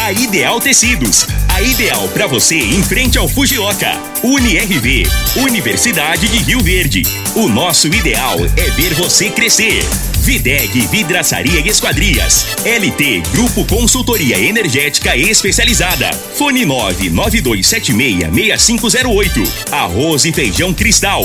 A Ideal Tecidos. A ideal para você em frente ao Fujioka. UniRV. Universidade de Rio Verde. O nosso ideal é ver você crescer. Videg Vidraçaria e Esquadrias. LT Grupo Consultoria Energética Especializada. Fone 992766508. Arroz e Feijão Cristal.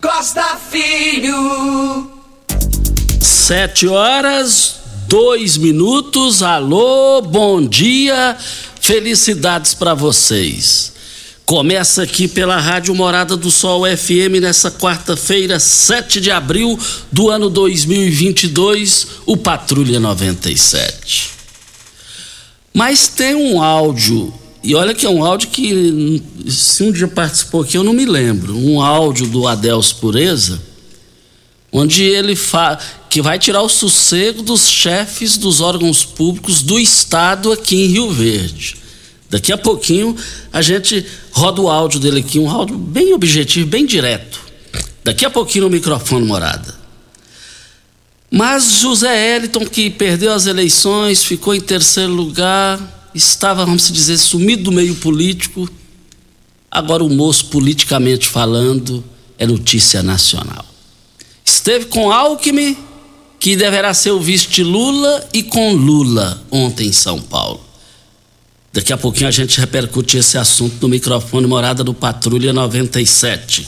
Costa Filho. Sete horas, dois minutos. Alô, bom dia, felicidades para vocês. Começa aqui pela Rádio Morada do Sol FM nessa quarta-feira, 7 de abril do ano 2022, o Patrulha 97. Mas tem um áudio, e olha que é um áudio que, se um dia participou aqui, eu não me lembro. Um áudio do Adelso Pureza, onde ele fala que vai tirar o sossego dos chefes dos órgãos públicos do Estado aqui em Rio Verde. Daqui a pouquinho a gente roda o áudio dele aqui, um áudio bem objetivo, bem direto. Daqui a pouquinho no microfone morada. Mas José Eliton, que perdeu as eleições, ficou em terceiro lugar, estava, vamos dizer, sumido do meio político. Agora o moço, politicamente falando, é notícia nacional. Esteve com Alckmin, que deverá ser o vice de Lula, e com Lula ontem em São Paulo. Daqui a pouquinho a gente repercute esse assunto no microfone Morada do Patrulha 97.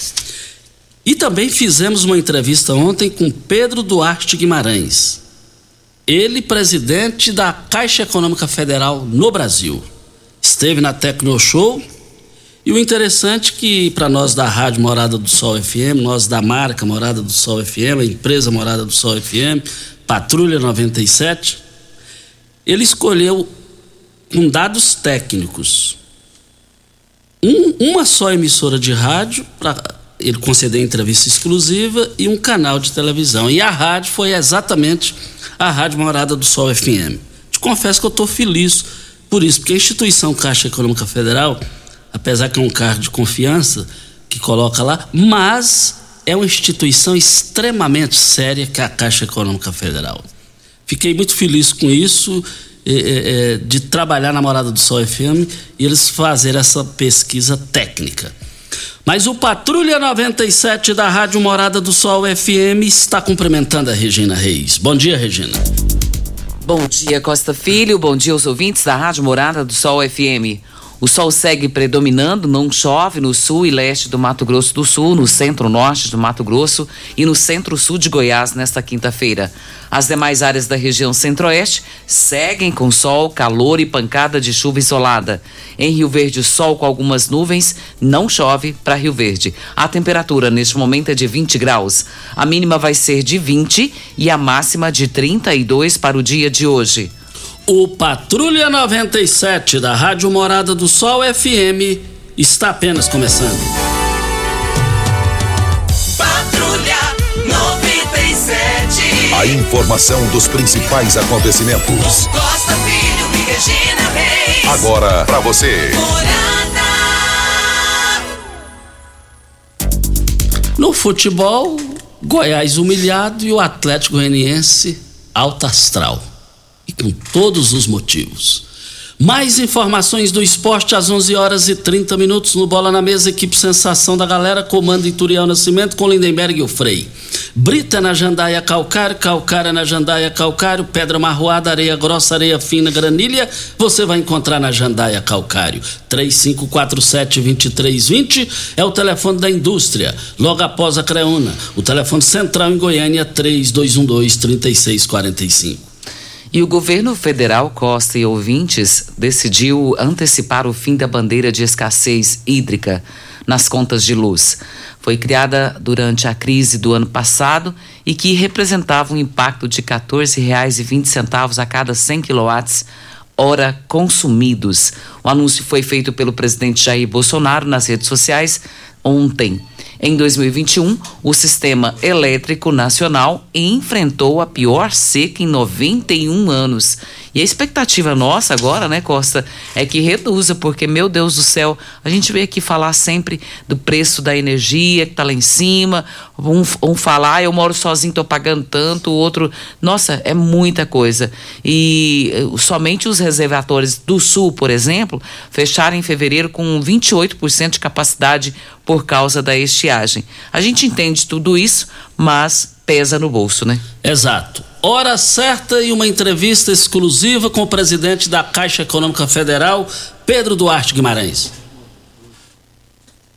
E também fizemos uma entrevista ontem com Pedro Duarte Guimarães. Ele, presidente da Caixa Econômica Federal no Brasil. Esteve na Tecno Show. E o interessante é que, para nós da Rádio Morada do Sol FM, nós da marca Morada do Sol FM, a empresa Morada do Sol FM, Patrulha 97, ele escolheu com dados técnicos. Um, uma só emissora de rádio para ele conceder entrevista exclusiva e um canal de televisão. E a rádio foi exatamente a Rádio Morada do Sol FM. Te confesso que eu estou feliz por isso, porque a instituição Caixa Econômica Federal, apesar que é um cargo de confiança que coloca lá, mas é uma instituição extremamente séria que é a Caixa Econômica Federal. Fiquei muito feliz com isso é, é, de trabalhar na Morada do Sol FM e eles fazerem essa pesquisa técnica. Mas o Patrulha 97 da Rádio Morada do Sol FM está cumprimentando a Regina Reis. Bom dia, Regina. Bom dia, Costa Filho. Bom dia aos ouvintes da Rádio Morada do Sol FM. O sol segue predominando, não chove no sul e leste do Mato Grosso do Sul, no centro-norte do Mato Grosso e no centro-sul de Goiás nesta quinta-feira. As demais áreas da região centro-oeste seguem com sol, calor e pancada de chuva isolada. Em Rio Verde, sol com algumas nuvens, não chove para Rio Verde. A temperatura neste momento é de 20 graus. A mínima vai ser de 20 e a máxima de 32 para o dia de hoje. O Patrulha 97 da Rádio Morada do Sol FM está apenas começando. Patrulha 97. A informação dos principais acontecimentos. Costa Filho e Regina Reis. Agora para você. Morada. No futebol, Goiás humilhado e o Atlético Goianiense alta astral. Com todos os motivos. Mais informações do esporte às 11 horas e 30 minutos no Bola na Mesa, equipe Sensação da Galera, comando Ituriel Nascimento com Lindenberg e o Frei. Brita na Jandaia Calcário, Calcária na Jandaia Calcário, Pedra Marroada, Areia Grossa, Areia Fina, Granilha, você vai encontrar na Jandaia Calcário. 3547-2320 é o telefone da indústria, logo após a Creuna. O telefone central em Goiânia, 3212-3645. E o governo federal, Costa e ouvintes, decidiu antecipar o fim da bandeira de escassez hídrica nas contas de luz. Foi criada durante a crise do ano passado e que representava um impacto de R$ 14,20 a cada 100 quilowatts hora consumidos. O anúncio foi feito pelo presidente Jair Bolsonaro nas redes sociais ontem. Em 2021, o sistema elétrico nacional enfrentou a pior seca em 91 anos. E a expectativa nossa agora, né, Costa, é que reduza, porque, meu Deus do céu, a gente veio aqui falar sempre do preço da energia que está lá em cima. Um, um falar, eu moro sozinho, estou pagando tanto, o outro. Nossa, é muita coisa. E eh, somente os reservatórios do Sul, por exemplo, fecharam em fevereiro com 28% de capacidade por causa da estiagem. A gente entende tudo isso, mas pesa no bolso, né? Exato. Hora certa e uma entrevista exclusiva com o presidente da Caixa Econômica Federal, Pedro Duarte Guimarães.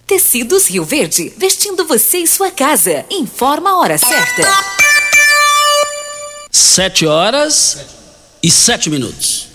Tecidos Rio Verde, vestindo você e sua casa. Informa a hora certa. Sete horas e sete minutos.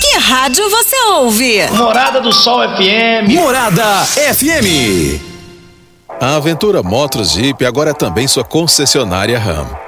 Que rádio você ouve? Morada do Sol FM. Morada FM. A Aventura Motos Jeep agora é também sua concessionária RAM.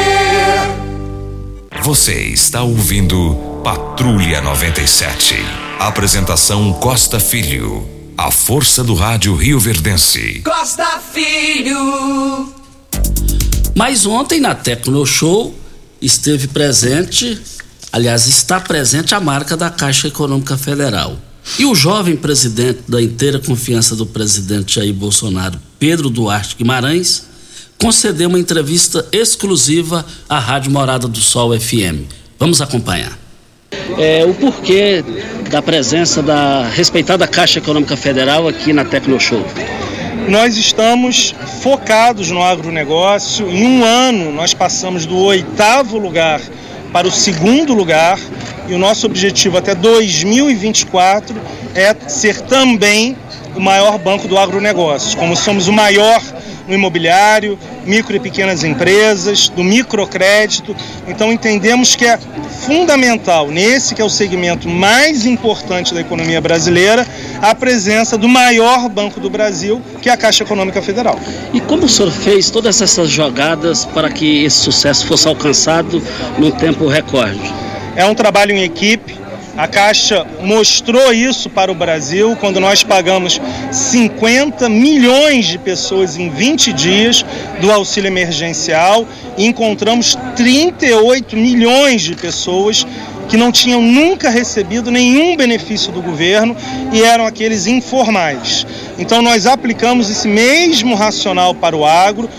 Você está ouvindo Patrulha 97. Apresentação Costa Filho. A força do rádio Rio Verdense. Costa Filho. Mas ontem na Tecno Show esteve presente, aliás, está presente a marca da Caixa Econômica Federal. E o jovem presidente da inteira confiança do presidente Jair Bolsonaro, Pedro Duarte Guimarães, concedeu uma entrevista exclusiva à Rádio Morada do Sol FM. Vamos acompanhar. É, o porquê da presença da respeitada Caixa Econômica Federal aqui na Tecnoshow? Nós estamos focados no agronegócio. Em um ano, nós passamos do oitavo lugar para o segundo lugar e o nosso objetivo até 2024 é ser também o maior banco do agronegócio. Como somos o maior no imobiliário, micro e pequenas empresas, do microcrédito. Então entendemos que é fundamental, nesse que é o segmento mais importante da economia brasileira, a presença do maior banco do Brasil, que é a Caixa Econômica Federal. E como o senhor fez todas essas jogadas para que esse sucesso fosse alcançado num tempo recorde? É um trabalho em equipe, a Caixa mostrou isso para o Brasil quando nós pagamos 50 milhões de pessoas em 20 dias do auxílio emergencial e encontramos 38 milhões de pessoas que não tinham nunca recebido nenhum benefício do governo e eram aqueles informais. Então nós aplicamos esse mesmo racional para o agro,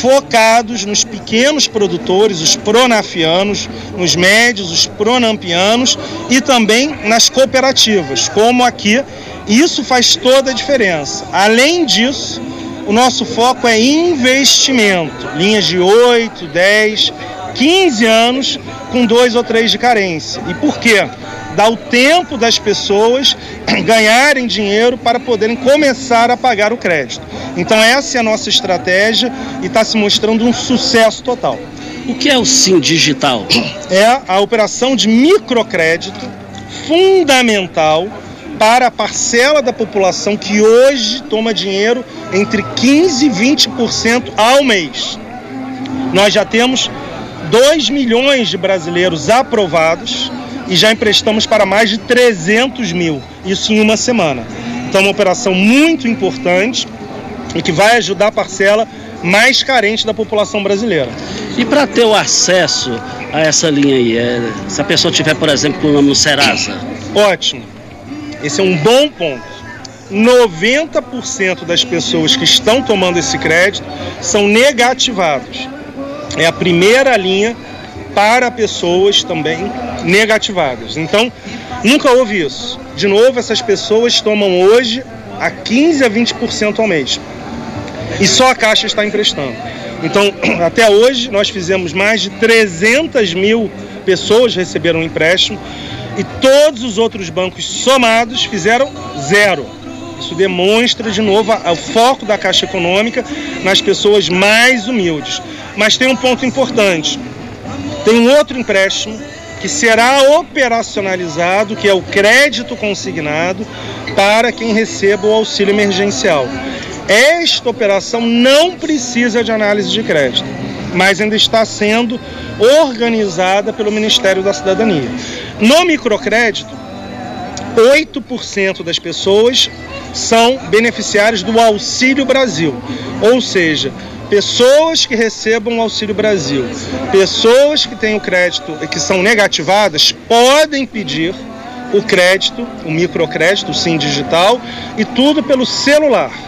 focados nos pequenos produtores, os pronafianos, nos médios, os pronampianos e também nas cooperativas, como aqui. Isso faz toda a diferença. Além disso, o nosso foco é investimento, linhas de 8, 10, 15 anos com dois ou três de carência. E por quê? Dá o tempo das pessoas ganharem dinheiro para poderem começar a pagar o crédito. Então essa é a nossa estratégia e está se mostrando um sucesso total. O que é o Sim Digital? É a operação de microcrédito fundamental para a parcela da população que hoje toma dinheiro entre 15% e 20% ao mês. Nós já temos 2 milhões de brasileiros aprovados e já emprestamos para mais de 300 mil, isso em uma semana. Então, uma operação muito importante e que vai ajudar a parcela mais carente da população brasileira. E para ter o acesso a essa linha aí, é, se a pessoa tiver, por exemplo, com o nome no Serasa? Ótimo. Esse é um bom ponto. 90% das pessoas que estão tomando esse crédito são negativados. É a primeira linha para pessoas também negativadas. Então, nunca houve isso. De novo, essas pessoas tomam hoje a 15 a 20% ao mês. E só a Caixa está emprestando. Então, até hoje, nós fizemos mais de 300 mil pessoas receberam um empréstimo e todos os outros bancos somados fizeram zero. Isso demonstra de novo o foco da Caixa Econômica nas pessoas mais humildes. Mas tem um ponto importante: tem um outro empréstimo que será operacionalizado, que é o crédito consignado para quem receba o auxílio emergencial. Esta operação não precisa de análise de crédito, mas ainda está sendo organizada pelo Ministério da Cidadania. No microcrédito, 8% das pessoas são beneficiários do Auxílio Brasil, ou seja, pessoas que recebam o Auxílio Brasil, pessoas que têm o crédito e que são negativadas podem pedir o crédito, o microcrédito, o Sim Digital, e tudo pelo celular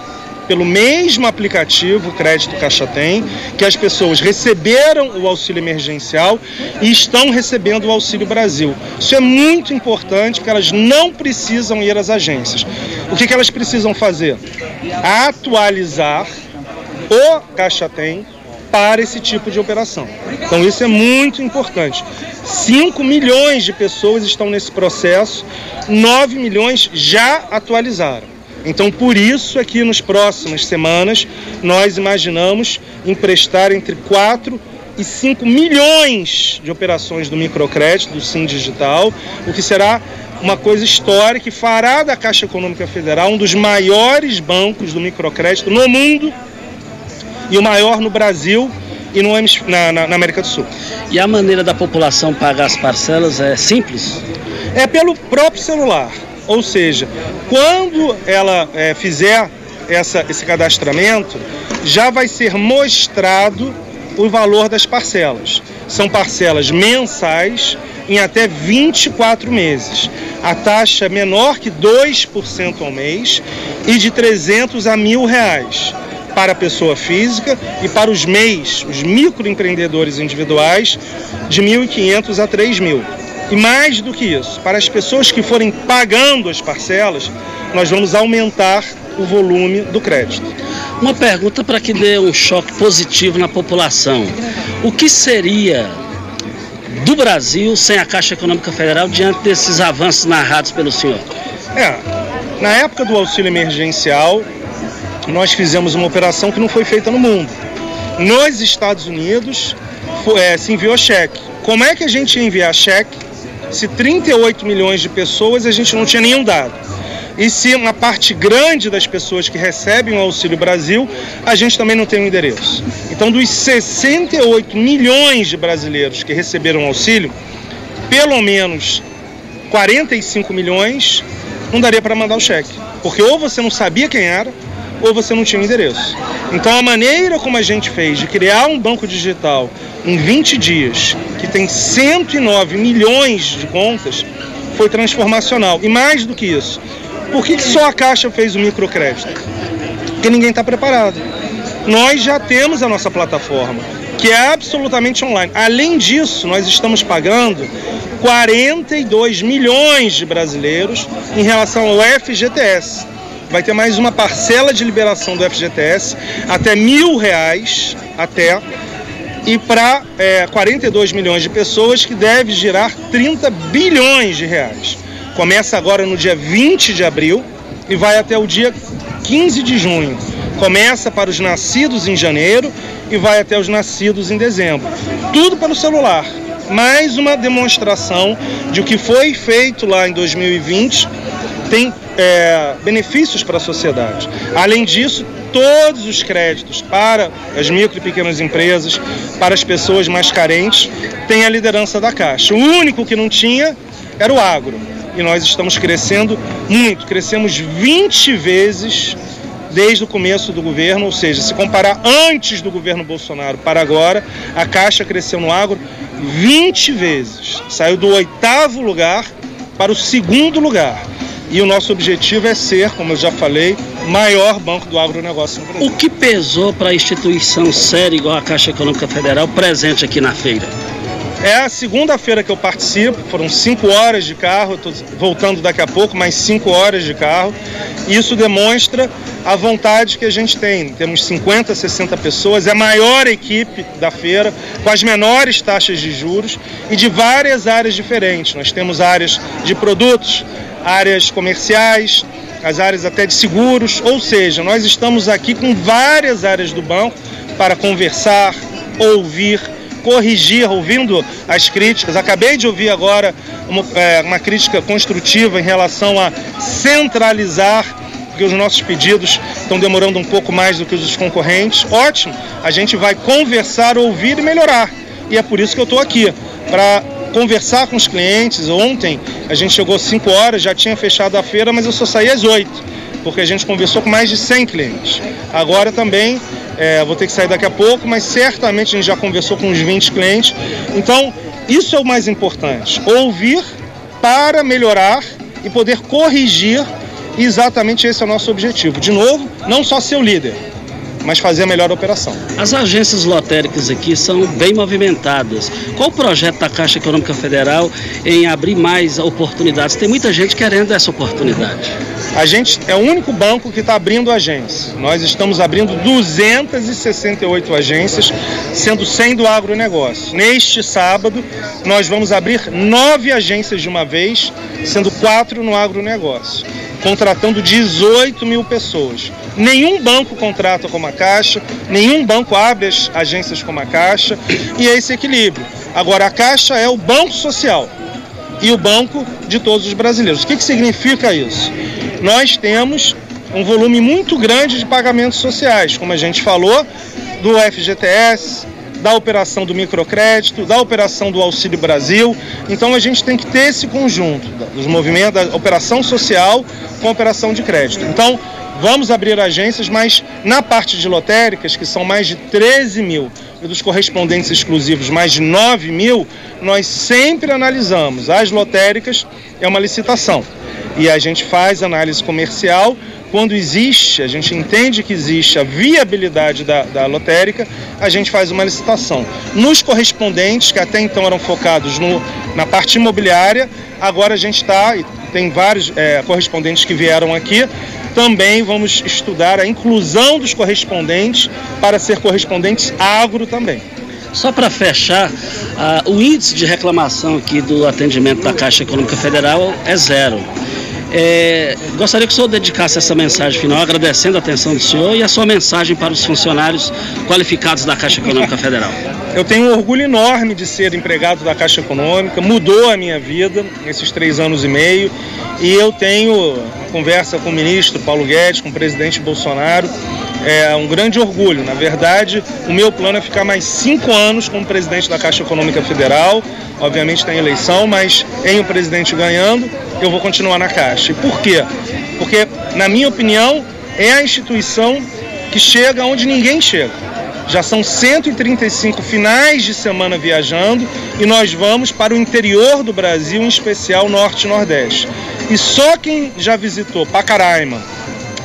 pelo mesmo aplicativo Crédito Caixa Tem, que as pessoas receberam o auxílio emergencial e estão recebendo o Auxílio Brasil. Isso é muito importante, porque elas não precisam ir às agências. O que, que elas precisam fazer? Atualizar o Caixa Tem para esse tipo de operação. Então isso é muito importante. 5 milhões de pessoas estão nesse processo, 9 milhões já atualizaram. Então, por isso é que nos próximas semanas nós imaginamos emprestar entre 4 e 5 milhões de operações do microcrédito, do Sim Digital, o que será uma coisa histórica e fará da Caixa Econômica Federal um dos maiores bancos do microcrédito no mundo e o maior no Brasil e no, na, na, na América do Sul. E a maneira da população pagar as parcelas é simples? É pelo próprio celular. Ou seja, quando ela é, fizer essa, esse cadastramento, já vai ser mostrado o valor das parcelas. São parcelas mensais em até 24 meses. A taxa é menor que 2% ao mês e de 300 a mil reais para a pessoa física e para os MEIs, os microempreendedores individuais, de 1.500 a 3.000. E mais do que isso, para as pessoas que forem pagando as parcelas, nós vamos aumentar o volume do crédito. Uma pergunta para que dê um choque positivo na população. O que seria do Brasil sem a Caixa Econômica Federal diante desses avanços narrados pelo senhor? É, na época do auxílio emergencial, nós fizemos uma operação que não foi feita no mundo. Nos Estados Unidos, foi, é, se enviou cheque. Como é que a gente ia enviar cheque se 38 milhões de pessoas a gente não tinha nenhum dado? E se uma parte grande das pessoas que recebem o Auxílio Brasil, a gente também não tem um endereço. Então, dos 68 milhões de brasileiros que receberam auxílio, pelo menos 45 milhões não daria para mandar o cheque. Porque ou você não sabia quem era, ou você não tinha um endereço. Então a maneira como a gente fez de criar um banco digital em 20 dias, que tem 109 milhões de contas, foi transformacional. E mais do que isso, por que só a Caixa fez o microcrédito? Porque ninguém está preparado. Nós já temos a nossa plataforma, que é absolutamente online. Além disso, nós estamos pagando 42 milhões de brasileiros em relação ao FGTS vai ter mais uma parcela de liberação do FGTS até mil reais até e para é, 42 milhões de pessoas que deve girar 30 bilhões de reais. Começa agora no dia 20 de abril e vai até o dia 15 de junho. Começa para os nascidos em janeiro e vai até os nascidos em dezembro. Tudo pelo celular. Mais uma demonstração de o que foi feito lá em 2020 tem é, benefícios para a sociedade. Além disso, todos os créditos para as micro e pequenas empresas, para as pessoas mais carentes, têm a liderança da Caixa. O único que não tinha era o agro. E nós estamos crescendo muito, crescemos 20 vezes desde o começo do governo, ou seja, se comparar antes do governo Bolsonaro para agora, a Caixa cresceu no agro 20 vezes. Saiu do oitavo lugar para o segundo lugar. E o nosso objetivo é ser, como eu já falei, maior banco do agronegócio no Brasil. O que pesou para a instituição séria igual a Caixa Econômica Federal presente aqui na feira? É a segunda feira que eu participo, foram cinco horas de carro, estou voltando daqui a pouco, mais cinco horas de carro. Isso demonstra a vontade que a gente tem. Temos 50, 60 pessoas, é a maior equipe da feira, com as menores taxas de juros e de várias áreas diferentes. Nós temos áreas de produtos, áreas comerciais, as áreas até de seguros, ou seja, nós estamos aqui com várias áreas do banco para conversar, ouvir, corrigir, ouvindo as críticas. Acabei de ouvir agora uma, é, uma crítica construtiva em relação a centralizar porque os nossos pedidos estão demorando um pouco mais do que os dos concorrentes. Ótimo, a gente vai conversar, ouvir e melhorar. E é por isso que eu estou aqui, para conversar com os clientes. Ontem a gente chegou às 5 horas, já tinha fechado a feira, mas eu só saí às 8, porque a gente conversou com mais de 100 clientes. Agora também é, vou ter que sair daqui a pouco, mas certamente a gente já conversou com uns 20 clientes. Então, isso é o mais importante: ouvir para melhorar e poder corrigir. Exatamente esse é o nosso objetivo. De novo, não só ser o líder, mas fazer a melhor operação. As agências lotéricas aqui são bem movimentadas. Qual o projeto da Caixa Econômica Federal em abrir mais oportunidades? Tem muita gente querendo essa oportunidade. A gente é o único banco que está abrindo agências. Nós estamos abrindo 268 agências, sendo 100 do agronegócio. Neste sábado, nós vamos abrir nove agências de uma vez, sendo quatro no agronegócio contratando 18 mil pessoas. Nenhum banco contrata como a Caixa, nenhum banco abre as agências como a Caixa, e é esse equilíbrio. Agora, a Caixa é o banco social e o banco de todos os brasileiros. O que, que significa isso? Nós temos um volume muito grande de pagamentos sociais, como a gente falou, do FGTS, da operação do microcrédito, da operação do Auxílio Brasil. Então a gente tem que ter esse conjunto dos movimentos da operação social com a operação de crédito. Então vamos abrir agências, mas na parte de lotéricas, que são mais de 13 mil, dos correspondentes exclusivos mais de 9 mil, nós sempre analisamos. As lotéricas é uma licitação e a gente faz análise comercial. Quando existe, a gente entende que existe a viabilidade da, da lotérica, a gente faz uma licitação. Nos correspondentes, que até então eram focados no, na parte imobiliária, agora a gente está, tem vários é, correspondentes que vieram aqui, também vamos estudar a inclusão dos correspondentes para ser correspondentes agro também. Só para fechar, uh, o índice de reclamação aqui do atendimento da Caixa Econômica Federal é zero. É, gostaria que o senhor dedicasse essa mensagem final, agradecendo a atenção do senhor e a sua mensagem para os funcionários qualificados da Caixa Econômica Federal. Eu tenho um orgulho enorme de ser empregado da Caixa Econômica, mudou a minha vida nesses três anos e meio e eu tenho conversa com o ministro Paulo Guedes, com o presidente Bolsonaro, é um grande orgulho. Na verdade, o meu plano é ficar mais cinco anos como presidente da Caixa Econômica Federal. Obviamente tem eleição, mas em o presidente ganhando, eu vou continuar na Caixa. E por quê? Porque, na minha opinião, é a instituição que chega onde ninguém chega. Já são 135 finais de semana viajando e nós vamos para o interior do Brasil, em especial Norte e Nordeste. E só quem já visitou Pacaraima,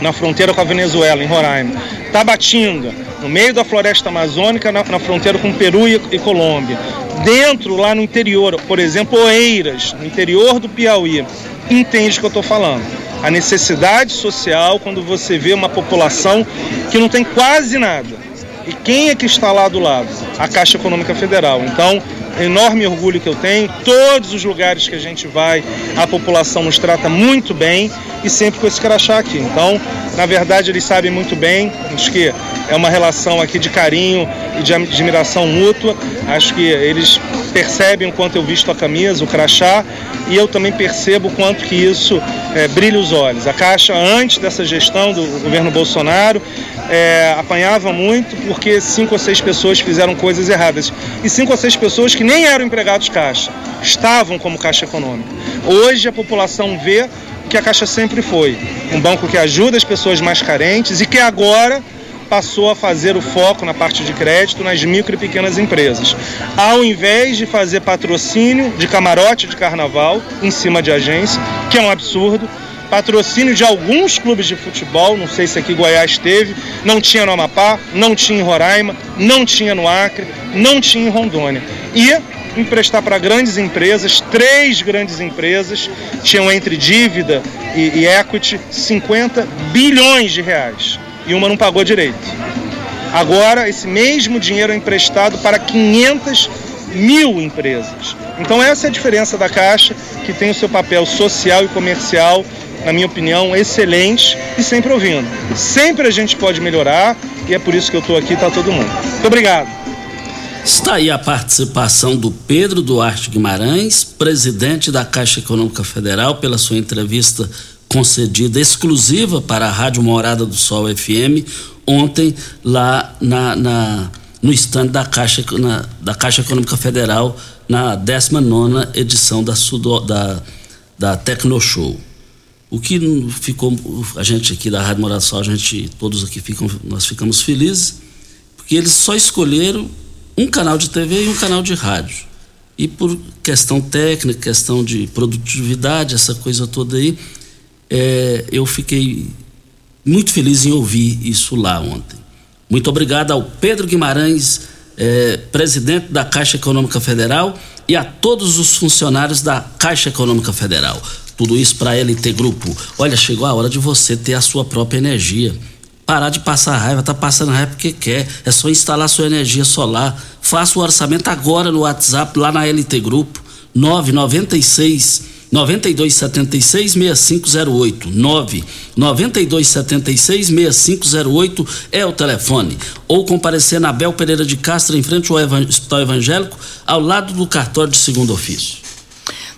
na fronteira com a Venezuela, em Roraima. Tabatinga, no meio da floresta amazônica, na, na fronteira com Peru e, e, Colômbia. Dentro, lá no interior, por exemplo, Oeiras, no interior do Piauí, entende o que eu estou falando. A necessidade social quando você vê uma população que não tem quase nada. E quem é que está lá do lado? A Caixa Econômica Federal. Então, enorme orgulho que eu tenho. Todos os lugares que a gente vai, a população nos trata muito bem e sempre com esse crachá aqui. Então, na verdade, eles sabem muito bem, acho que é uma relação aqui de carinho e de admiração mútua. Acho que eles percebem o quanto eu visto a camisa, o crachá, e eu também percebo o quanto que isso é, brilha os olhos. A Caixa, antes dessa gestão do governo Bolsonaro, é, apanhava muito porque cinco ou seis pessoas fizeram coisas erradas. E cinco ou seis pessoas que nem eram empregados Caixa, estavam como Caixa Econômica. Hoje a população vê que a Caixa sempre foi um banco que ajuda as pessoas mais carentes e que agora passou a fazer o foco na parte de crédito nas micro e pequenas empresas. Ao invés de fazer patrocínio de camarote de carnaval em cima de agência, que é um absurdo, patrocínio de alguns clubes de futebol, não sei se aqui Goiás teve, não tinha no Amapá, não tinha em Roraima, não tinha no Acre, não tinha em Rondônia. E emprestar para grandes empresas, três grandes empresas tinham entre dívida e, e equity 50 bilhões de reais e uma não pagou direito. Agora, esse mesmo dinheiro é emprestado para 500 mil empresas. Então, essa é a diferença da Caixa, que tem o seu papel social e comercial, na minha opinião, excelente e sempre ouvindo. Sempre a gente pode melhorar e é por isso que eu estou aqui, está todo mundo. Muito obrigado. Está aí a participação do Pedro Duarte Guimarães, presidente da Caixa Econômica Federal, pela sua entrevista concedida exclusiva para a Rádio Morada do Sol FM ontem lá na, na no estande da Caixa, da Caixa Econômica Federal na 19 edição da, Sudo, da, da Tecnoshow. O que ficou, a gente aqui da Rádio Morada Sol, a gente, todos aqui ficam, nós ficamos felizes, porque eles só escolheram um canal de TV e um canal de rádio. E por questão técnica, questão de produtividade, essa coisa toda aí, é, eu fiquei muito feliz em ouvir isso lá ontem. Muito obrigado ao Pedro Guimarães, é, presidente da Caixa Econômica Federal, e a todos os funcionários da Caixa Econômica Federal. Tudo isso para LT Grupo. Olha, chegou a hora de você ter a sua própria energia parar de passar raiva, tá passando raiva porque quer. É só instalar sua energia solar. Faça o orçamento agora no WhatsApp, lá na LT Grupo, 996 9276 6508 99276 6508 é o telefone. Ou comparecer na Bel Pereira de Castro, em frente ao Hospital Evangélico, ao lado do cartório de segundo ofício.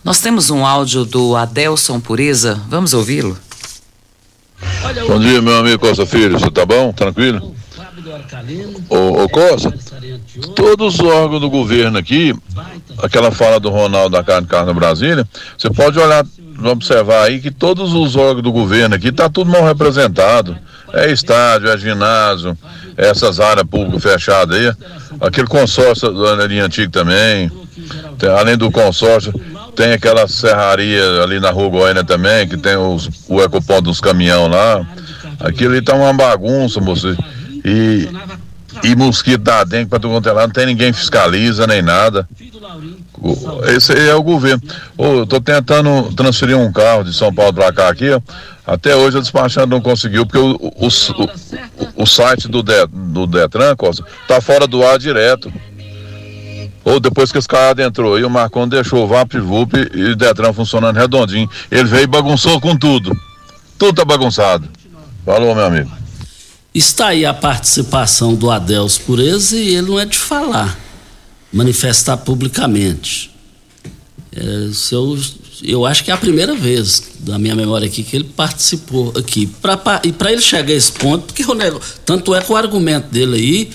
Nós temos um áudio do Adelson Pureza, vamos ouvi-lo? Bom dia, meu amigo Costa Filho, você tá bom? Tranquilo? Ô, ô Costa, todos os órgãos do governo aqui, aquela fala do Ronaldo da Carne Carne Brasília, você pode olhar, observar aí que todos os órgãos do governo aqui tá tudo mal representado. É estádio, é ginásio, essas áreas públicas fechadas aí. Aquele consórcio da linha antiga também. Tem, além do consórcio, tem aquela serraria ali na Rua Goiânia também, que tem os, o ecoponto dos caminhão lá. Aquilo ali tá uma bagunça, moço. E, e mosquito da dengue para tu contar lá, não tem ninguém fiscaliza nem nada. Esse é o governo. Ô, eu tô tentando transferir um carro de São Paulo para cá aqui, ó. Até hoje o despachante não conseguiu, porque o, o, o, o site do, de, do Detran, Costa, tá fora do ar direto. Ou depois que esse cara adentrou aí, o Marcon deixou o VAP, VUP e o Detran funcionando redondinho. Ele veio e bagunçou com tudo. Tudo tá bagunçado. Falou, meu amigo. Está aí a participação do Adelso Pureza e ele não é de falar, manifestar publicamente. É, se eu, eu acho que é a primeira vez da minha memória aqui que ele participou aqui. Pra, pra, e para ele chegar a esse ponto, porque o negócio, tanto é que o argumento dele aí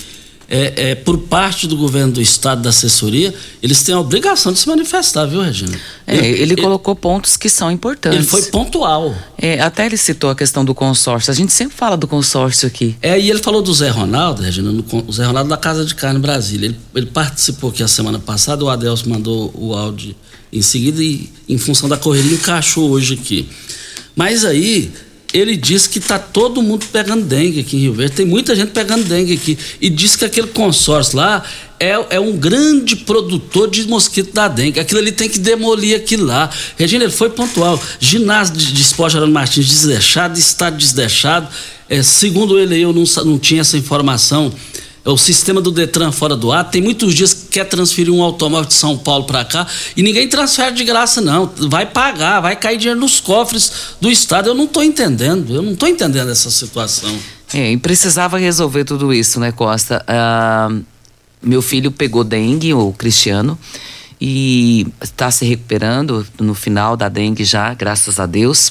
é, é, por parte do governo do estado, da assessoria, eles têm a obrigação de se manifestar, viu, Regina? É, ele, ele, colocou pontos que são importantes. Ele foi pontual. É, até ele citou a questão do consórcio. A gente sempre fala do consórcio aqui. É, e ele falou do Zé Ronaldo, Regina, no, o Zé Ronaldo da Casa de Carne Brasília. Ele, ele participou aqui a semana passada, o Adelso mandou o áudio em seguida e, em função da correria, encaixou hoje aqui. Mas aí ele diz que está todo mundo pegando dengue aqui em Rio Verde. Tem muita gente pegando dengue aqui. E diz que aquele consórcio lá é, é um grande produtor de mosquito da dengue. Aquilo ali tem que demolir aquilo lá. Regina, ele foi pontual. Ginásio de, de esporte Geraldo Martins desdeixado, estado desdeixado. É, segundo ele, eu não, não tinha essa informação o sistema do Detran fora do ar. Tem muitos dias que quer transferir um automóvel de São Paulo para cá e ninguém transfere de graça, não. Vai pagar, vai cair dinheiro nos cofres do Estado. Eu não estou entendendo, eu não estou entendendo essa situação. É, e precisava resolver tudo isso, né, Costa? Ah, meu filho pegou dengue, o Cristiano, e está se recuperando no final da dengue já, graças a Deus.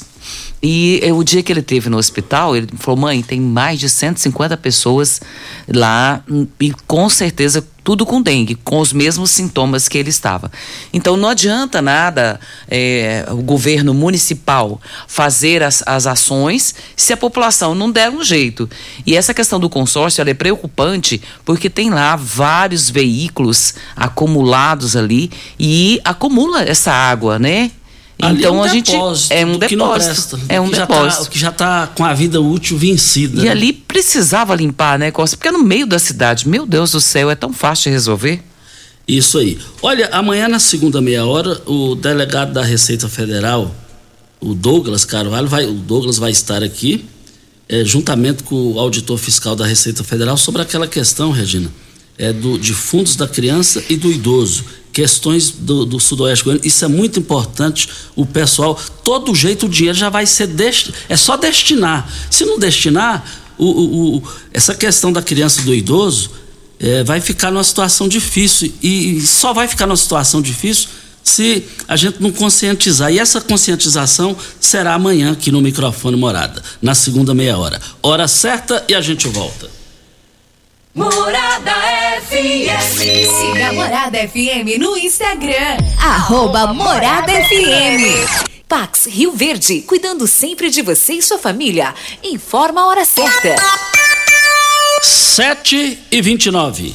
E é, o dia que ele teve no hospital, ele falou: mãe, tem mais de 150 pessoas lá e com certeza tudo com dengue, com os mesmos sintomas que ele estava. Então não adianta nada é, o governo municipal fazer as, as ações se a população não der um jeito. E essa questão do consórcio é preocupante porque tem lá vários veículos acumulados ali e acumula essa água, né? Ali então é um a gente é um do que não depósito, presta, é um que já depósito. tá- o que já está com a vida útil vencida. E né? ali precisava limpar, né, Costa? Porque é no meio da cidade. Meu Deus do céu, é tão fácil de resolver. Isso aí. Olha, amanhã na segunda meia hora, o delegado da Receita Federal, o Douglas Carvalho, vai, o Douglas vai estar aqui, eh, juntamente com o auditor fiscal da Receita Federal, sobre aquela questão, Regina, é do, de fundos da criança e do idoso. Questões do, do Sudoeste Goiano. Isso é muito importante. O pessoal, todo jeito o dinheiro já vai ser. Desti é só destinar. Se não destinar, o, o, o- essa questão da criança e do idoso é, vai ficar numa situação difícil e, e só vai ficar numa situação difícil se a gente não conscientizar. E essa conscientização será amanhã aqui no microfone Morada, na segunda meia hora. Hora certa e a gente volta. Morada FM. Siga a Morada FM no Instagram. Arroba Morada FM. Pax Rio Verde, cuidando sempre de você e sua família. Informa a hora certa. 7 e 29.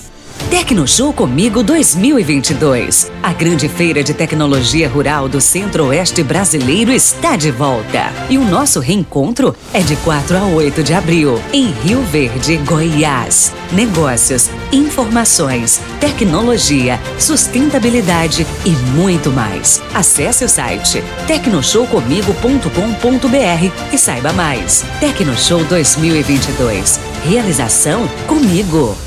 Tecnoshow Comigo 2022. A grande feira de tecnologia rural do Centro-Oeste brasileiro está de volta. E o nosso reencontro é de 4 a 8 de abril, em Rio Verde, Goiás. Negócios, informações, tecnologia, sustentabilidade e muito mais. Acesse o site tecnoshowcomigo.com.br e saiba mais. Tecnoshow 2022. Realização comigo.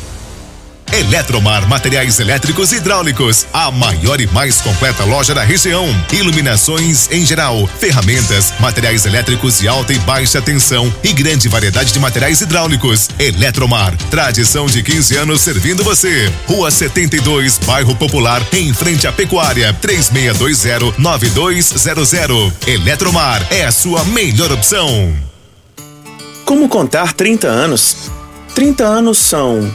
Eletromar Materiais Elétricos e Hidráulicos, a maior e mais completa loja da região. Iluminações em geral, ferramentas, materiais elétricos de alta e baixa tensão e grande variedade de materiais hidráulicos. Eletromar, tradição de 15 anos servindo você. Rua 72, Bairro Popular, em frente à Pecuária, 3620-9200. Eletromar é a sua melhor opção. Como contar 30 anos? 30 anos são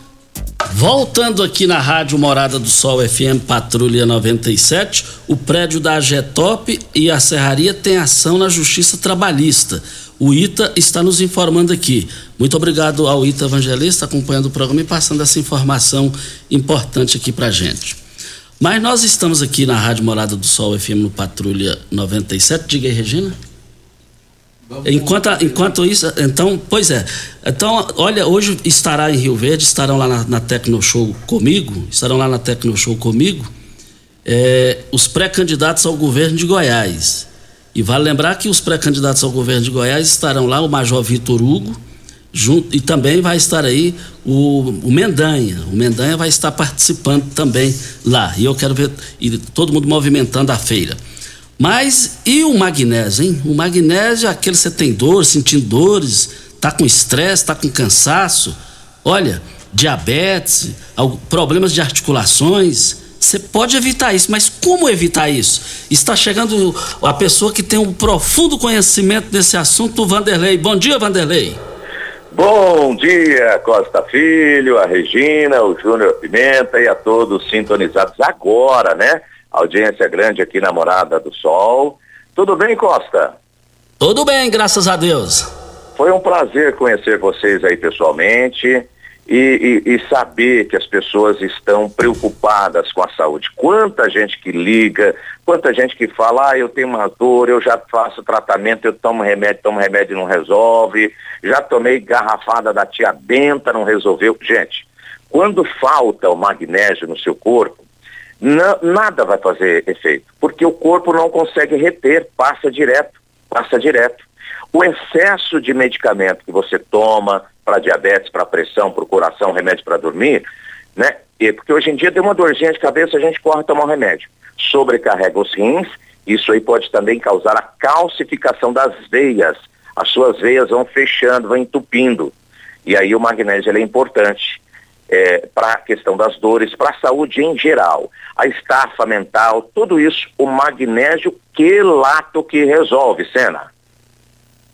Voltando aqui na Rádio Morada do Sol FM Patrulha 97, o prédio da Agetop e a Serraria tem ação na Justiça Trabalhista. O ITA está nos informando aqui. Muito obrigado ao ITA Evangelista acompanhando o programa e passando essa informação importante aqui pra gente. Mas nós estamos aqui na Rádio Morada do Sol FM no Patrulha 97. Diga aí, Regina. Enquanto, enquanto isso, então, pois é. Então, olha, hoje estará em Rio Verde, estarão lá na, na Tecno Show comigo, estarão lá na Tecno Show comigo, é, os pré-candidatos ao governo de Goiás. E vale lembrar que os pré-candidatos ao governo de Goiás estarão lá o Major Vitor Hugo, junto, e também vai estar aí o, o Mendanha. O Mendanha vai estar participando também lá. E eu quero ver e todo mundo movimentando a feira. Mas e o magnésio, hein? O magnésio é aquele que você tem dor, sentindo dores, tá com estresse, tá com cansaço. Olha, diabetes, problemas de articulações. Você pode evitar isso, mas como evitar isso? Está chegando a pessoa que tem um profundo conhecimento desse assunto, o Vanderlei. Bom dia, Vanderlei. Bom dia, Costa Filho, a Regina, o Júnior Pimenta e a todos sintonizados agora, né? Audiência grande aqui na Morada do Sol. Tudo bem, Costa? Tudo bem, graças a Deus. Foi um prazer conhecer vocês aí pessoalmente e, e, e, saber que as pessoas estão preocupadas com a saúde. Quanta gente que liga, quanta gente que fala, ah, eu tenho uma dor, eu já faço tratamento, eu tomo remédio, tomo remédio e não resolve, já tomei garrafada da tia Benta, não resolveu. Gente, quando falta o magnésio no seu corpo, não, nada vai fazer efeito, porque o corpo não consegue reter, passa direto, passa direto. O excesso de medicamento que você toma para diabetes, para pressão, para o coração, remédio para dormir, né? E, porque hoje em dia deu uma dorzinha de cabeça, a gente corre tomar um remédio. Sobrecarrega os rins, isso aí pode também causar a calcificação das veias. As suas veias vão fechando, vão entupindo. E aí o magnésio é importante é, para a questão das dores, para a saúde em geral, a estafa mental, tudo isso, o magnésio quelato que resolve, Sena.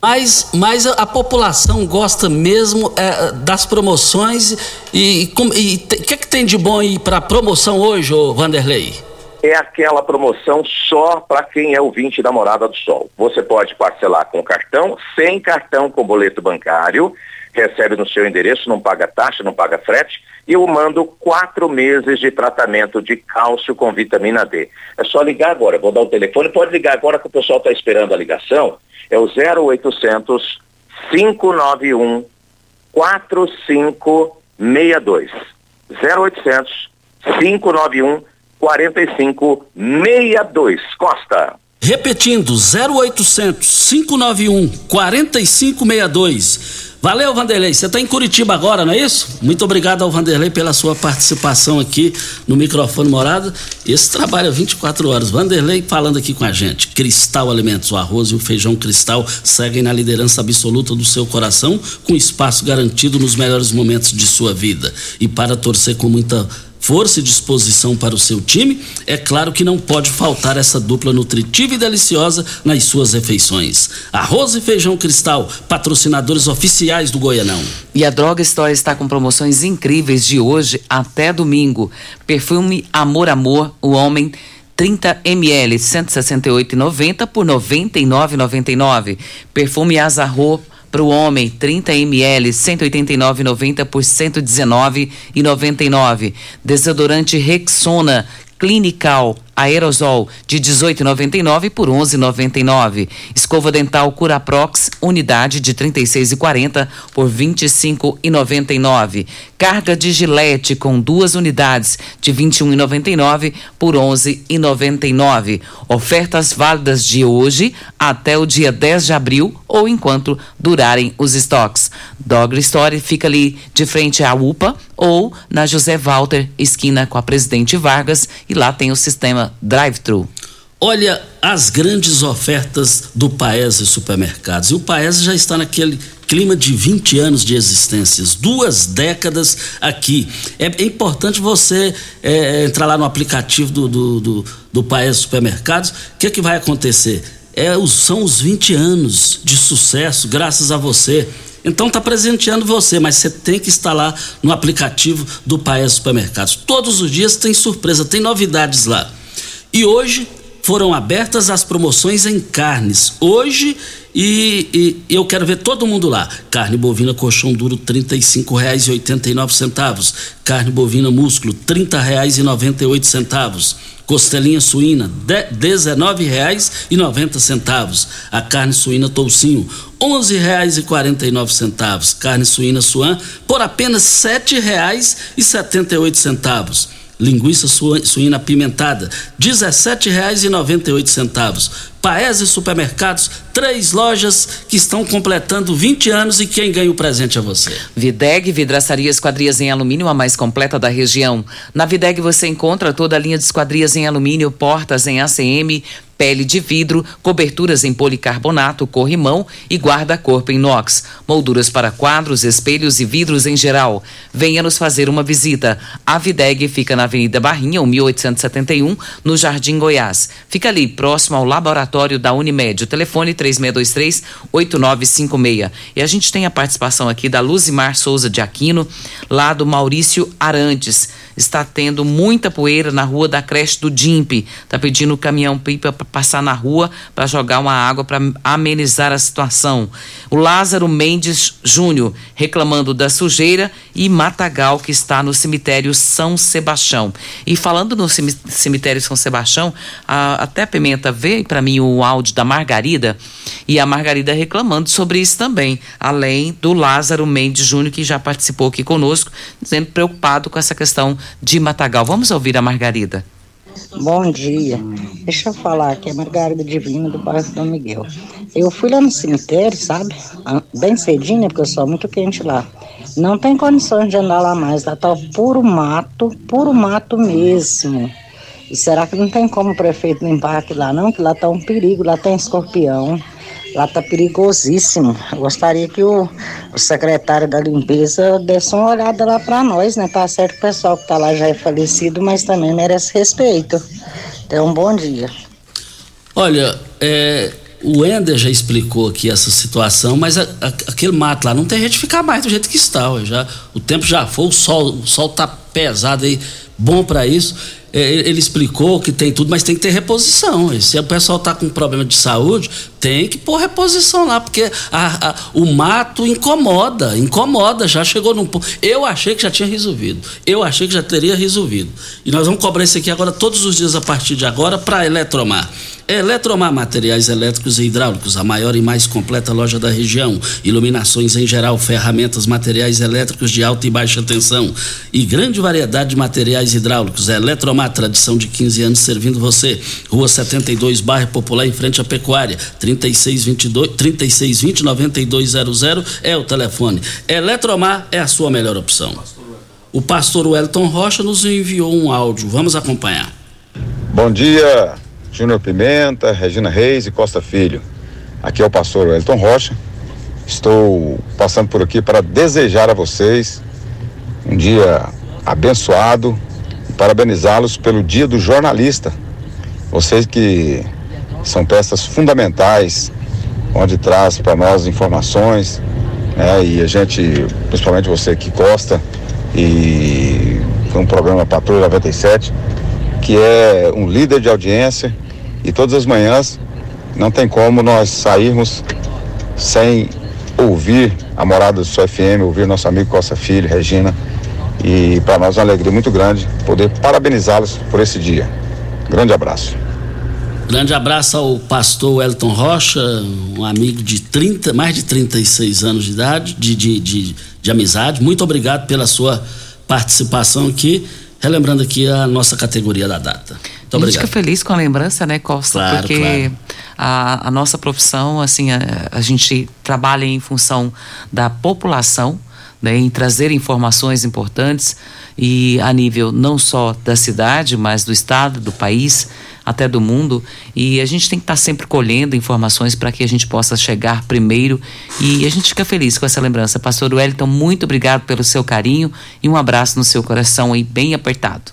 Mas, mas a, a população gosta mesmo é, das promoções e o que, é que tem de bom aí para promoção hoje, ô Vanderlei? é aquela promoção só para quem é ouvinte da Morada do Sol. Você pode parcelar com cartão, sem cartão com boleto bancário, recebe no seu endereço, não paga taxa, não paga frete, e eu mando quatro meses de tratamento de cálcio com vitamina D. É só ligar agora, vou dar o telefone, pode ligar agora que o pessoal está esperando a ligação, é o 0800 591 4562. 0800 591 4562. Costa. Repetindo, 0800 591 4562. Valeu, Vanderlei. Você está em Curitiba agora, não é isso? Muito obrigado ao Vanderlei pela sua participação aqui no microfone morado. Esse trabalho é 24 horas. Vanderlei falando aqui com a gente. Cristal Alimentos, o arroz e o feijão cristal seguem na liderança absoluta do seu coração, com espaço garantido nos melhores momentos de sua vida. E para torcer com muita força e disposição para o seu time, é claro que não pode faltar essa dupla nutritiva e deliciosa nas suas refeições. Arroz e feijão cristal, patrocinadores oficiais do Goianão. E a Droga Store está com promoções incríveis de hoje até domingo. Perfume Amor Amor, o homem 30 ml, 168,90 por 99,99. Perfume Azarro para o homem, 30 ml, 189,90 por 119,99. Desodorante Rexona Clinical aerosol de 18,99 por 11,99. Escova dental Curaprox, unidade de 36,40 por 25,99. Carga de gilete com duas unidades de 21,99 por 11,99. Ofertas válidas de hoje até o dia 10 de abril ou enquanto durarem os estoques. Dog Story fica ali de frente à UPA ou na José Walter, esquina com a Presidente Vargas, e lá tem o sistema drive-thru. Olha as grandes ofertas do Paese Supermercados. E o Paese já está naquele clima de 20 anos de existências, duas décadas aqui. É, importante você é, entrar lá no aplicativo do, do, do, do Paese Supermercados. O que, é que vai acontecer? É, são os 20 anos de sucesso, graças a você. Então está presenteando você, mas você tem que estar lá no aplicativo do Paes Supermercados. Todos os dias tem surpresa, tem novidades lá. E hoje foram abertas as promoções em carnes. Hoje e, e, eu quero ver todo mundo lá. Carne bovina colchão duro R$ 35,89. Carne bovina músculo R$ 30,98. Costelinha suína R$ 19,90. A carne suína toucinho R$ 11,49. Carne suína suan por apenas R$ 7,78 linguiça suína apimentada, R$ 17,98. Paese Supermercados, três lojas que estão completando 20 anos e quem ganha o presente é você. Videg Vidraçaria Esquadrias em Alumínio, a mais completa da região. Na Videg você encontra toda a linha de esquadrias em alumínio, portas em ACM, pele de vidro, coberturas em policarbonato, corrimão e guarda-corpo inox, molduras para quadros, espelhos e vidros em geral. Venha nos fazer uma visita. A Videg fica na Avenida Barrinha, 1871, no Jardim Goiás. Fica ali, próximo ao laboratório da Unimed. O telefone 3623-8956. E a gente tem a participação aqui da Luzimar Souza de Aquino, lá do Maurício Arantes está tendo muita poeira na rua da creche do Dimpe. Está pedindo o caminhão pipa para passar na rua para jogar uma água para amenizar a situação. O Lázaro Mendes Júnior reclamando da sujeira e Matagal que está no cemitério São Sebastião. E falando no cemitério São Sebastião, a, até a Pimenta veio para mim o áudio da Margarida e a Margarida reclamando sobre isso também, além do Lázaro Mendes Júnior que já participou aqui conosco, dizendo preocupado com essa questão de Matagal. Vamos ouvir a Margarida. Bom dia. Deixa eu falar aqui, é Margarida Divina do bairro São Miguel. Eu fui lá no cemitério, sabe? Ah, bem cedinho, né? Porque eu sou muito quente lá. Não tem condições de andar lá mais. Lá tá puro mato, puro mato mesmo. E será que não tem como o prefeito limpar aquilo lá, não? Que lá tá um perigo, lá tem escorpião. Lá tá perigosíssimo. Eu gostaria que o, o secretário da limpeza desse uma olhada lá para nós, né? Tá certo o pessoal que tá lá já é falecido, mas também merece respeito. Então, bom dia. Olha, é, o Ender já explicou aqui essa situação, mas a, a, aquele mato lá não tem jeito de ficar mais do jeito que está. Já, o tempo já foi, o sol, o sol tá pesado aí, bom para isso. É, ele explicou que tem tudo, mas tem que ter reposição. Se o pessoal está com problema de saúde, tem que pôr reposição lá, porque a, a, o mato incomoda, incomoda, já chegou num ponto. Eu achei que já tinha resolvido. Eu achei que já teria resolvido. E nós vamos cobrar isso aqui agora todos os dias a partir de agora para Eletromar. Eletromar Materiais Elétricos e Hidráulicos, a maior e mais completa loja da região. Iluminações em geral, ferramentas, materiais elétricos de alta e baixa tensão e grande variedade de materiais hidráulicos. Eletromar, tradição de 15 anos servindo você. Rua 72, bairro Popular, em frente à Pecuária. 3622 3620 9200 é o telefone. Eletromar é a sua melhor opção. O pastor Wellington Rocha nos enviou um áudio. Vamos acompanhar. Bom dia. Júnior Pimenta, Regina Reis e Costa Filho. Aqui é o pastor Wellington Rocha. Estou passando por aqui para desejar a vocês um dia abençoado parabenizá-los pelo Dia do Jornalista. Vocês que são peças fundamentais, onde traz para nós informações, né? E a gente, principalmente você que gosta, e foi um programa Patrulha 97, que é um líder de audiência e todas as manhãs não tem como nós sairmos sem ouvir a morada do Sol FM, ouvir nosso amigo Costa Filho, Regina. E para nós é uma alegria muito grande poder parabenizá-los por esse dia. Grande abraço. Grande abraço ao pastor Elton Rocha, um amigo de 30, mais de 36 anos de idade, de, de, de, de amizade. Muito obrigado pela sua participação aqui, relembrando aqui a nossa categoria da data. Muito a gente obrigado. fica feliz com a lembrança, né, Costa? Claro, Porque claro. A, a nossa profissão, assim, a, a gente trabalha em função da população, né, em trazer informações importantes e a nível não só da cidade, mas do estado, do país, até do mundo. E a gente tem que estar sempre colhendo informações para que a gente possa chegar primeiro. E a gente fica feliz com essa lembrança. Pastor Wellington, muito obrigado pelo seu carinho e um abraço no seu coração aí, bem apertado.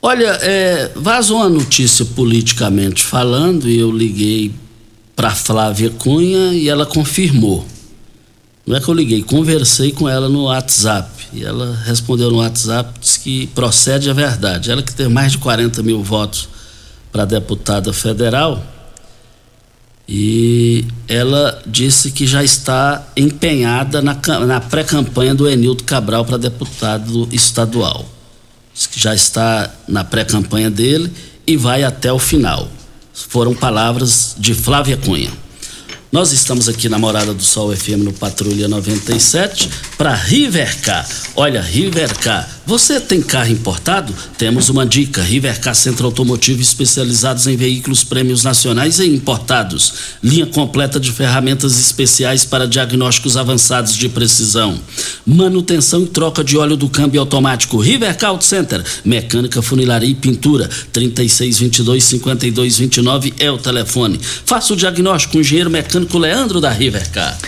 Olha, é, vazou uma notícia politicamente falando e eu liguei para Flávia Cunha e ela confirmou. Não é que eu liguei, conversei com ela no WhatsApp. E ela respondeu no WhatsApp, disse que procede a verdade. Ela que tem mais de 40 mil votos para deputada federal. E ela disse que já está empenhada na, na pré-campanha do Enildo Cabral para deputado estadual. Diz que já está na pré-campanha dele e vai até o final. Foram palavras de Flávia Cunha. Nós estamos aqui na Morada do Sol FM no Patrulha 97 para Rivercar. Olha, Rivercar, você tem carro importado? Temos uma dica: Rivercar Centro Automotivo especializados em veículos prêmios nacionais e importados. Linha completa de ferramentas especiais para diagnósticos avançados de precisão. Manutenção e troca de óleo do câmbio automático. Rivercar Auto Center, mecânica, funilaria e pintura. 3622 5229 é o telefone. Faça o diagnóstico com o Leandro da Rivercar.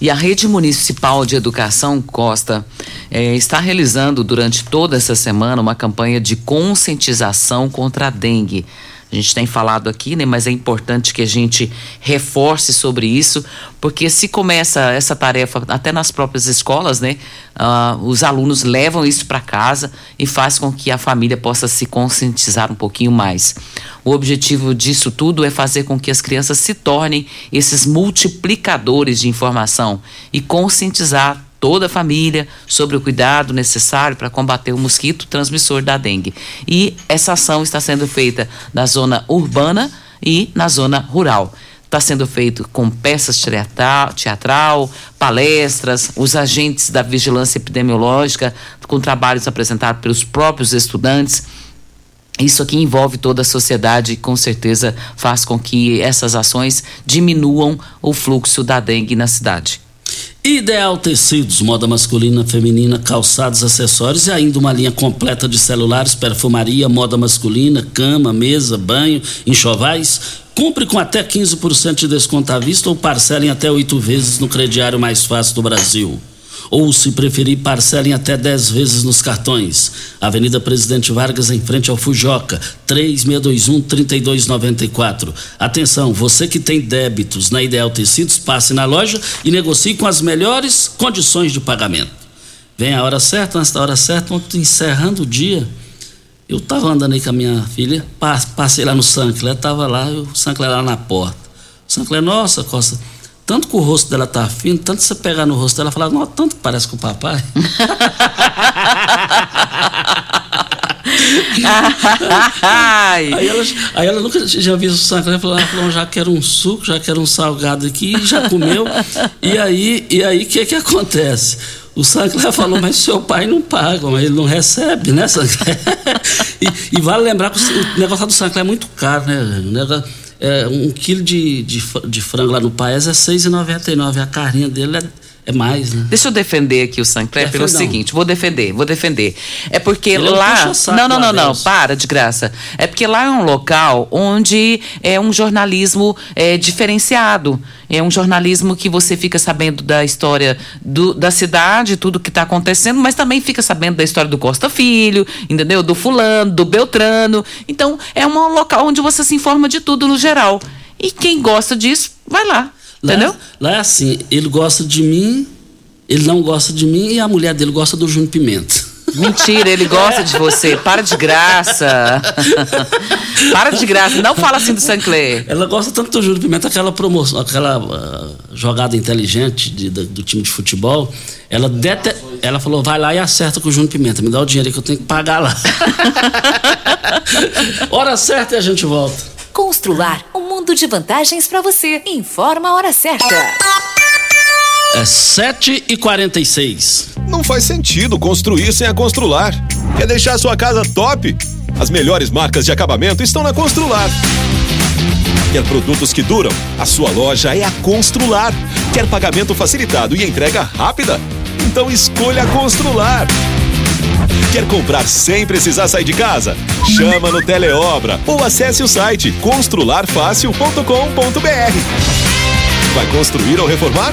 E a Rede Municipal de Educação Costa eh, está realizando durante toda essa semana uma campanha de conscientização contra a dengue. A gente tem falado aqui, né, mas é importante que a gente reforce sobre isso, porque se começa essa tarefa até nas próprias escolas, né, ah, os alunos levam isso para casa e faz com que a família possa se conscientizar um pouquinho mais. O objetivo disso tudo é fazer com que as crianças se tornem esses multiplicadores de informação e conscientizar toda a família sobre o cuidado necessário para combater o mosquito transmissor da dengue. E essa ação está sendo feita na zona urbana e na zona rural. Está sendo feito com peças teatral, teatral, palestras, os agentes da vigilância epidemiológica, com trabalhos apresentados pelos próprios estudantes. Isso aqui envolve toda a sociedade e com certeza faz com que essas ações diminuam o fluxo da dengue na cidade. Ideal Tecidos, moda masculina, feminina, calçados, acessórios e ainda uma linha completa de celulares, perfumaria, moda masculina, cama, mesa, banho, enxovais. Compre com até 15% de desconto à vista ou parcelem até oito vezes no crediário mais fácil do Brasil. Ou, se preferir, parcelem até 10 vezes nos cartões. Avenida Presidente Vargas, em frente ao Fujoca, 3621-3294. Atenção, você que tem débitos na Ideal Tecidos, passe na loja e negocie com as melhores condições de pagamento. Vem a hora certa, nesta hora certa, encerrando o dia. Eu tava andando aí com a minha filha, passei lá no Sancler, tava lá, o Sancler lá na porta. O Sancler, nossa, Costa, tanto que o rosto dela tá fino, tanto você pegar no rosto dela e falar, não, tanto que parece com o papai. aí, ela, aí ela nunca tinha visto o Sancler, falou, ela falou, já quero um suco, já quero um salgado aqui, já comeu. e aí, e aí, o que que acontece? O Sancler falou, mas seu pai não paga, mas ele não recebe, né, Sancler? e, e, vale lembrar que o negócio do Sancler é muito caro, né? O negócio, é, um quilo de, de, de, frango lá no Paes é R$ 6,99. A carninha dele é é mais, né? Deixa eu defender aqui o Sancler pelo seguinte, vou defender, vou defender. É porque Ele lá. Não, não, não, não, para de graça. É porque lá é um local onde é um jornalismo é, diferenciado. É um jornalismo que você fica sabendo da história do, da cidade, tudo que está acontecendo, mas também fica sabendo da história do Costa Filho, entendeu? Do fulano, do Beltrano. Então, é um local onde você se informa de tudo no geral. E quem gosta disso, vai lá. Entendeu? Lá, lá é assim, ele gosta de mim, ele não gosta de mim e a mulher dele gosta do Júnior Pimenta. Mentira, ele gosta de você. Para de graça. Para de graça. Não fala assim do Sancler. Ela gosta tanto do Júnior Pimenta, aquela promoção, aquela uh, jogada inteligente de, de, do time de futebol. Ela, dete... ela falou: vai lá e acerta com o Júnior Pimenta. Me dá o dinheiro que eu tenho que pagar lá. Hora certa e a gente volta. Constrular um mundo de vantagens para você. Informa a hora certa. É 7 e 46 Não faz sentido construir sem a Constrular. Quer deixar sua casa top? As melhores marcas de acabamento estão na Constrular. Quer produtos que duram? A sua loja é a Constrular. Quer pagamento facilitado e entrega rápida? Então escolha a Constrular. Quer comprar sem precisar sair de casa? Chama no Teleobra ou acesse o site constrularfácil.com.br. Vai construir ou reformar?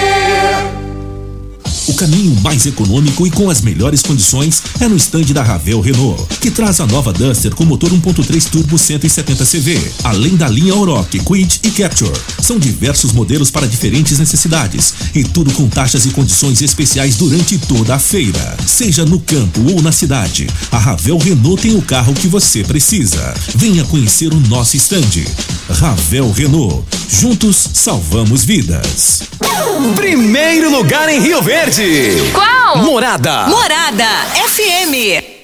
O caminho mais econômico e com as melhores condições é no estande da Ravel Renault, que traz a nova Duster com motor 1.3 turbo 170 CV, além da linha Oroch, Quid e Capture. São diversos modelos para diferentes necessidades e tudo com taxas e condições especiais durante toda a feira. Seja no campo ou na cidade, a Ravel Renault tem o carro que você precisa. Venha conhecer o nosso estande. Ravel Renault. Juntos salvamos vidas. Primeiro lugar em Rio Verde. Qual? Morada. Morada FM.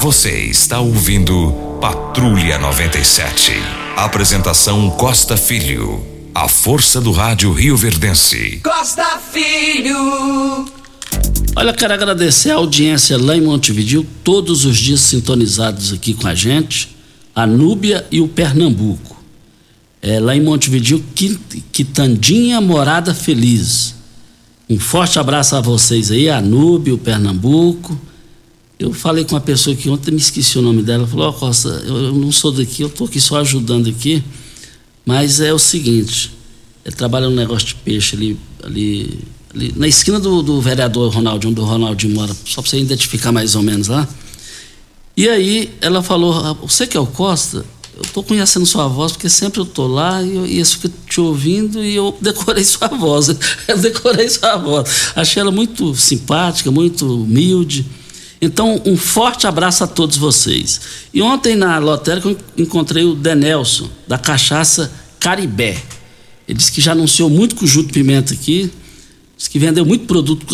Você está ouvindo Patrulha 97. Apresentação Costa Filho. A força do rádio Rio Verdense. Costa Filho. Olha, quero agradecer a audiência lá em Montevideo, todos os dias sintonizados aqui com a gente, a Núbia e o Pernambuco. É, lá em Montevideo, Quitandinha Morada Feliz. Um forte abraço a vocês aí, a Núbia, o Pernambuco. Eu falei com uma pessoa que ontem me esqueci o nome dela, falou, ó oh, Costa, eu, não sou daqui, eu estou aqui só ajudando aqui, mas é o seguinte, ele trabalha no negócio de peixe ali, ali, ali na esquina do, do vereador Ronaldinho, onde o Ronaldinho mora, só para você identificar mais ou menos lá. E aí ela falou, você que é o Costa? Eu estou conhecendo sua voz, porque sempre eu estou lá e eu, e eu fico te ouvindo e eu decorei sua voz. Eu decorei sua voz. Achei ela muito simpática, muito humilde. Então, um forte abraço a todos vocês. E ontem na lotérica eu encontrei o Denelson, da cachaça Caribé. Ele disse que já anunciou muito com o Júlio Pimenta aqui. Disse que vendeu muito produto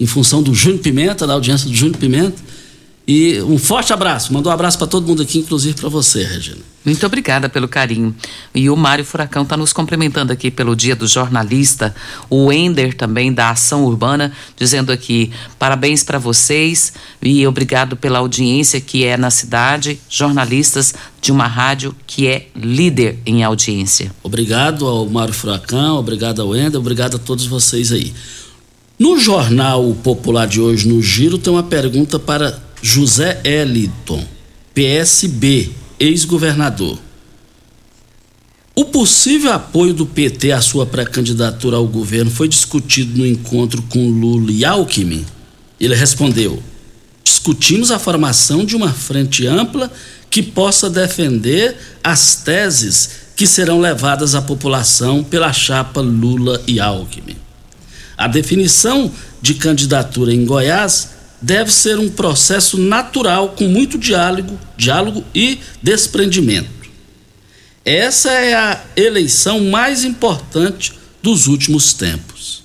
em, função do Júnior Pimenta, da audiência do Júnior Pimenta. E um forte abraço. Mandou um abraço para todo mundo aqui, inclusive para você, Regina. Muito obrigada pelo carinho. E o Mário Furacão está nos cumprimentando aqui pelo Dia do Jornalista. O Ender também da Ação Urbana, dizendo aqui: parabéns para vocês e obrigado pela audiência que é na cidade, jornalistas de uma rádio que é líder em audiência. Obrigado ao Mário Furacão, obrigado ao Ender, obrigado a todos vocês aí. No Jornal Popular de hoje, no Giro, tem uma pergunta para José Eliton, PSB, ex-governador. O possível apoio do PT à sua pré-candidatura ao governo foi discutido no encontro com Lula e Alckmin? Ele respondeu: discutimos a formação de uma frente ampla que possa defender as teses que serão levadas à população pela chapa Lula e Alckmin. A definição de candidatura em Goiás deve ser um processo natural com muito diálogo, diálogo e desprendimento. Essa é a eleição mais importante dos últimos tempos.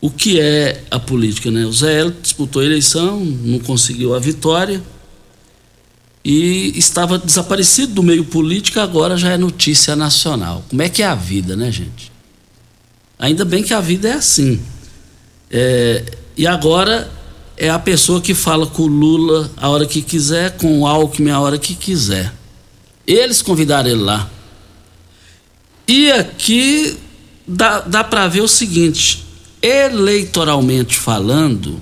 O que é a política, né? O Zé Hélio disputou a eleição, não conseguiu a vitória e estava desaparecido do meio político, agora já é notícia nacional. Como é que é a vida, né, gente? Ainda bem que a vida é assim. É, e agora é a pessoa que fala com o Lula a hora que quiser, com o Alckmin a hora que quiser. Eles convidaram ele lá. E aqui dá, dá para ver o seguinte: eleitoralmente falando,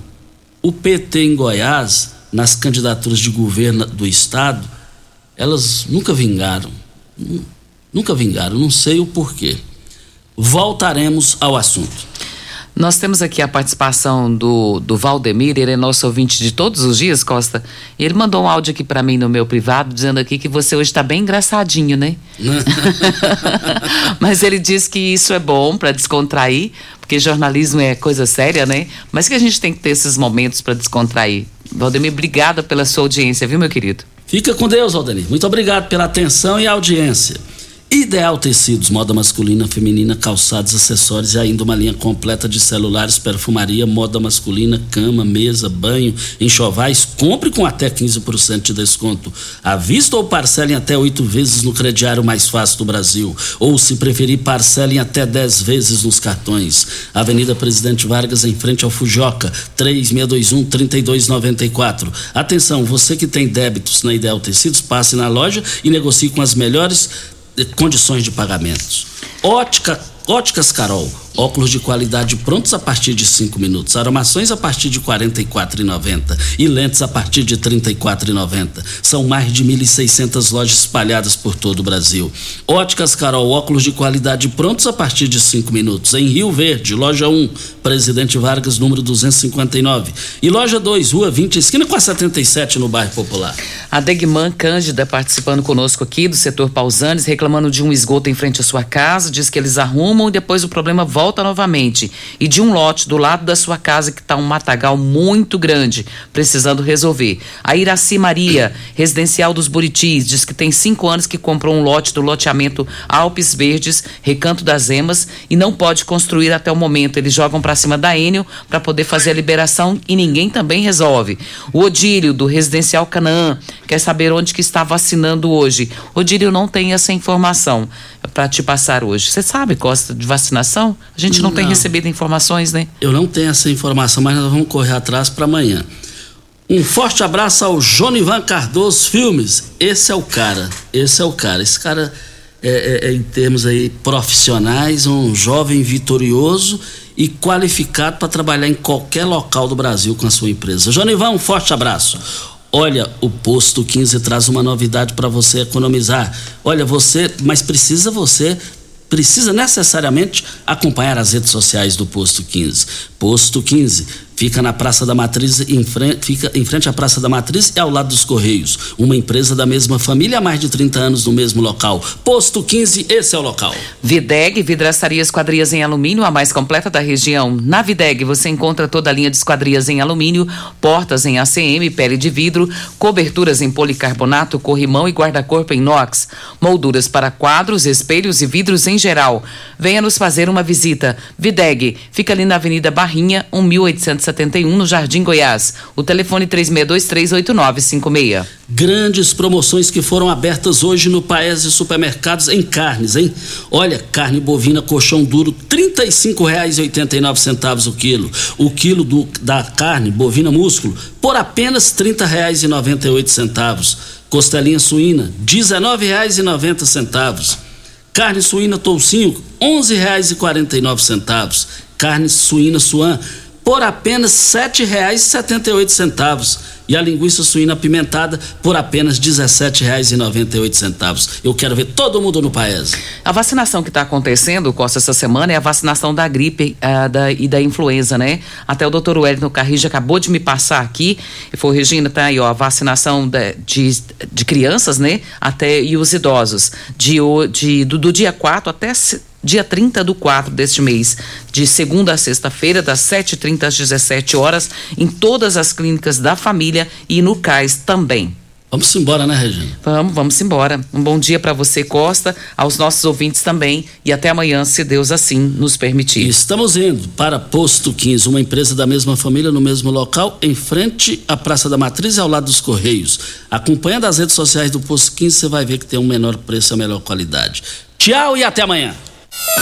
o PT em Goiás, nas candidaturas de governo do Estado, elas nunca vingaram. Nunca vingaram, não sei o porquê. Voltaremos ao assunto. Nós temos aqui a participação do, do Valdemir, ele é nosso ouvinte de todos os dias, Costa. E ele mandou um áudio aqui para mim no meu privado, dizendo aqui que você hoje está bem engraçadinho, né? Mas ele diz que isso é bom para descontrair, porque jornalismo é coisa séria, né? Mas que a gente tem que ter esses momentos para descontrair. Valdemir, obrigada pela sua audiência, viu, meu querido? Fica com Deus, Valdemir. Muito obrigado pela atenção e audiência. Ideal Tecidos, moda masculina, feminina, calçados, acessórios e ainda uma linha completa de celulares, perfumaria, moda masculina, cama, mesa, banho, enxovais. Compre com até 15% de desconto. À vista ou parcelem até oito vezes no crediário mais fácil do Brasil. Ou, se preferir, parcelem até 10 vezes nos cartões. Avenida Presidente Vargas, em frente ao Fujoca, 3621-3294. Atenção, você que tem débitos na Ideal Tecidos, passe na loja e negocie com as melhores condições de pagamentos. Ótica, óticas Carol, óculos de qualidade prontos a partir de 5 minutos, armações a partir de R$ 44,90 e lentes a partir de R$ 34,90. São mais de 1.600 lojas espalhadas por todo o Brasil. Óticas Carol, óculos de qualidade prontos a partir de 5 minutos. Em Rio Verde, loja 1, Presidente Vargas, número 259. E loja 2, Rua 20, esquina com a 77, no bairro Popular. A Degman Cândida participando conosco aqui do setor Pausanes, reclamando de um esgoto em frente à sua casa, diz que eles arrumam e depois o problema volta novamente. E de um lote do lado da sua casa que está um matagal muito grande, precisando resolver. A Iraci Maria, residencial dos Buritis, diz que tem cinco anos que comprou um lote do loteamento Alpes Verdes, Recanto das Emas, e não pode construir até o momento. Eles jogam para cima da Enio para poder fazer a liberação e ninguém também resolve. O Odílio, do residencial Canaã, quer saber onde que está vacinando hoje. Odílio não tem essa informação. Para te passar hoje. Você sabe, Costa, de vacinação? A gente não, não, tem recebido informações, né? Eu não tenho essa informação, mas nós vamos correr atrás para amanhã. Um forte abraço ao Jonivan Cardoso Filmes. Esse é o cara. Esse é o cara. Esse cara, é, é, é, em termos aí profissionais, um jovem vitorioso e qualificado para trabalhar em qualquer local do Brasil com a sua empresa. Jonivan, um forte abraço. Olha, o posto 15 traz uma novidade para você economizar. Olha, você, mas precisa você precisa necessariamente acompanhar as redes sociais do posto 15. Posto 15 Fica na Praça da Matriz, em frente, fica em frente à Praça da Matriz e ao lado dos Correios. Uma empresa da mesma família há mais de 30 anos no mesmo local. Posto 15, esse é o local. Videg, vidraçaria esquadrias em alumínio, a mais completa da região. Na Videg você encontra toda a linha de esquadrias em alumínio, portas em ACM, pele de vidro, coberturas em policarbonato, corrimão e guarda-corpo em inox, molduras para quadros, espelhos e vidros em geral. Venha nos fazer uma visita. Videg, fica ali na Avenida Barrinha, 1870 71, no Jardim Goiás. O telefone 36238956. Grandes promoções que foram abertas hoje no Paese Supermercados em carnes, hein? Olha, carne bovina colchão duro, R$ 35,89 o quilo. O quilo do, da carne bovina músculo por apenas R$ 30,98. Costelinha suína, R$ 19,90. Carne suína toucinho, R$ 11,49. Carne suína suan, por apenas R$ 7,78 e a linguiça suína apimentada por apenas R$ 17,98. Eu quero ver todo mundo no país. A vacinação que está acontecendo, Costa, essa semana é a vacinação da gripe uh, da, e da influenza, né? Até o doutor Wellington Carrija acabou de me passar aqui, e foi, Regina, tá aí, ó, a vacinação de, de, de crianças, né? Até e os idosos. De, de, do, do dia 4 até dia 30 do 4 deste mês, de segunda a sexta-feira, das 7h30 às 17 horas, em todas as clínicas da família e no CAIS também. Vamos embora, né, Regina? Vamos, vamos embora. Um bom dia para você, Costa, aos nossos ouvintes também e até amanhã, se Deus assim nos permitir. Estamos indo para Posto 15, uma empresa da mesma família no mesmo local, em frente à Praça da Matriz e ao lado dos Correios. Acompanhando as redes sociais do Posto 15, você vai ver que tem um menor preço e a melhor qualidade. Tchau e até amanhã. え?